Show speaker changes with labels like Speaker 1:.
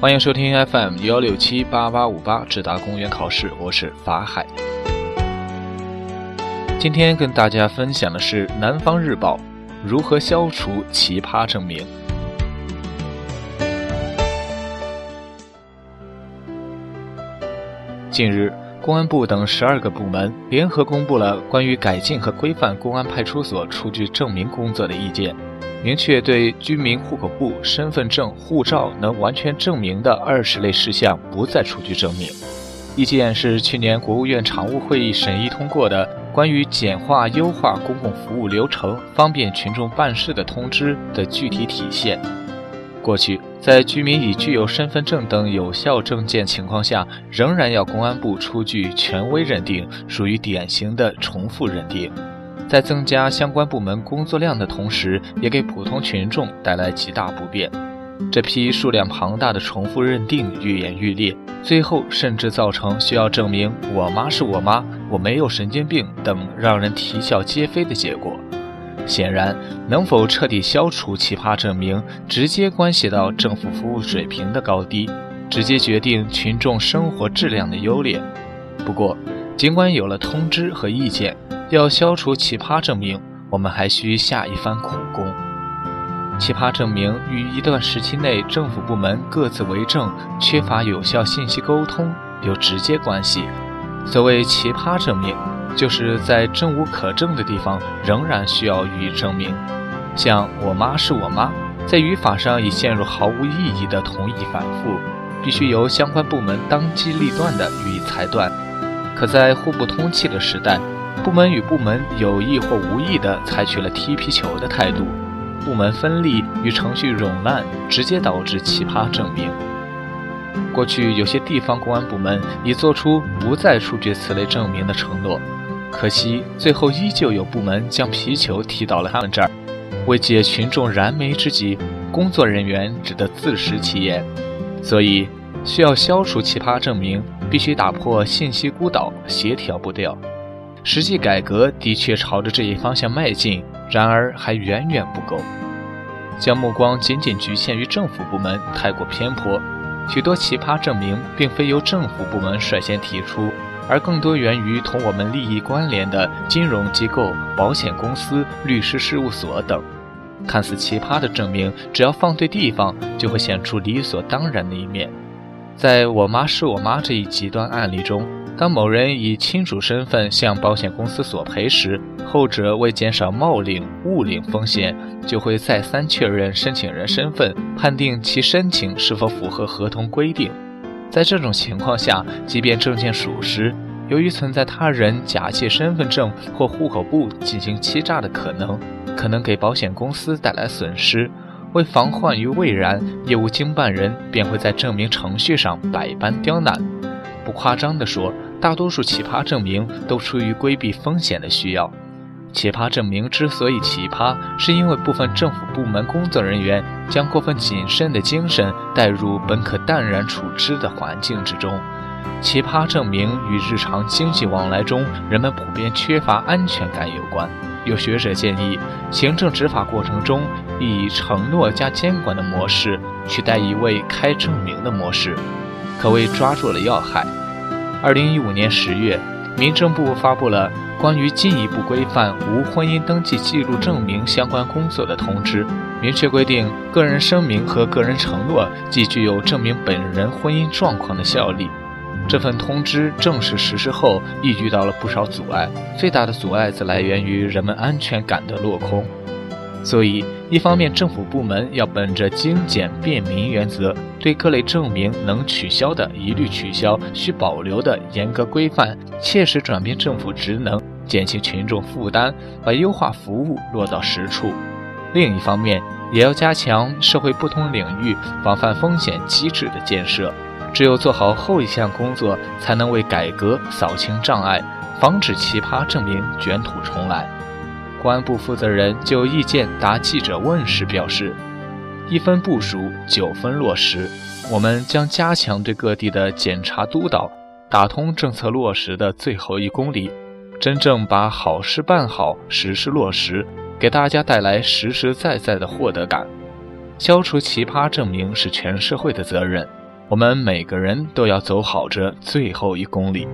Speaker 1: 欢迎收听 FM 幺六七八八五八智达公园考试，我是法海。今天跟大家分享的是《南方日报》如何消除奇葩证明。近日，公安部等十二个部门联合公布了关于改进和规范公安派出所出具证明工作的意见。明确对居民户口簿、身份证、护照能完全证明的二十类事项不再出具证明。意见是去年国务院常务会议审议通过的关于简化优化公共服务流程、方便群众办事的通知的具体体现。过去，在居民已具有身份证等有效证件情况下，仍然要公安部出具权威认定，属于典型的重复认定。在增加相关部门工作量的同时，也给普通群众带来极大不便。这批数量庞大的重复认定愈演愈烈，最后甚至造成需要证明“我妈是我妈，我没有神经病”等让人啼笑皆非的结果。显然，能否彻底消除奇葩证明，直接关系到政府服务水平的高低，直接决定群众生活质量的优劣。不过，尽管有了通知和意见。要消除奇葩证明，我们还需下一番苦功。奇葩证明与一段时期内政府部门各自为政、缺乏有效信息沟通有直接关系。所谓奇葩证明，就是在证无可证的地方仍然需要予以证明。像“我妈是我妈”，在语法上已陷入毫无意义的同义反复，必须由相关部门当机立断地予以裁断。可在互不通气的时代，部门与部门有意或无意地采取了踢皮球的态度，部门分立与程序冗烂，直接导致奇葩证明。过去有些地方公安部门已做出不再出具此类证明的承诺，可惜最后依旧有部门将皮球踢到了他们这儿。为解群众燃眉之急，工作人员只得自食其言。所以，需要消除奇葩证明，必须打破信息孤岛，协调不掉。实际改革的确朝着这一方向迈进，然而还远远不够。将目光仅仅局限于政府部门太过偏颇，许多奇葩证明并非由政府部门率先提出，而更多源于同我们利益关联的金融机构、保险公司、律师事务所等。看似奇葩的证明，只要放对地方，就会显出理所当然的一面。在我妈是我妈这一极端案例中。当某人以亲属身份向保险公司索赔时，后者为减少冒领、误领风险，就会再三确认申请人身份，判定其申请是否符合合同规定。在这种情况下，即便证件属实，由于存在他人假借身份证或户口簿进行欺诈的可能，可能给保险公司带来损失。为防患于未然，业务经办人便会在证明程序上百般刁难。不夸张地说。大多数奇葩证明都出于规避风险的需要。奇葩证明之所以奇葩，是因为部分政府部门工作人员将过分谨慎的精神带入本可淡然处之的环境之中。奇葩证明与日常经济往来中人们普遍缺乏安全感有关。有学者建议，行政执法过程中以承诺加监管的模式取代一味开证明的模式，可谓抓住了要害。二零一五年十月，民政部发布了关于进一步规范无婚姻登记记录证明相关工作的通知，明确规定个人声明和个人承诺既具有证明本人婚姻状况的效力。这份通知正式实施后，亦遇到了不少阻碍，最大的阻碍则来源于人们安全感的落空。所以，一方面，政府部门要本着精简便民原则，对各类证明能取消的一律取消，需保留的严格规范，切实转变政府职能，减轻群众负担，把优化服务落到实处；另一方面，也要加强社会不同领域防范风险机制的建设。只有做好后一项工作，才能为改革扫清障碍，防止奇葩证明卷土重来。公安部负责人就意见答记者问时表示：“一分部署，九分落实。我们将加强对各地的检查督导，打通政策落实的最后一公里，真正把好事办好，实事落实，给大家带来实实在在的获得感。消除奇葩证明是全社会的责任，我们每个人都要走好这最后一公里。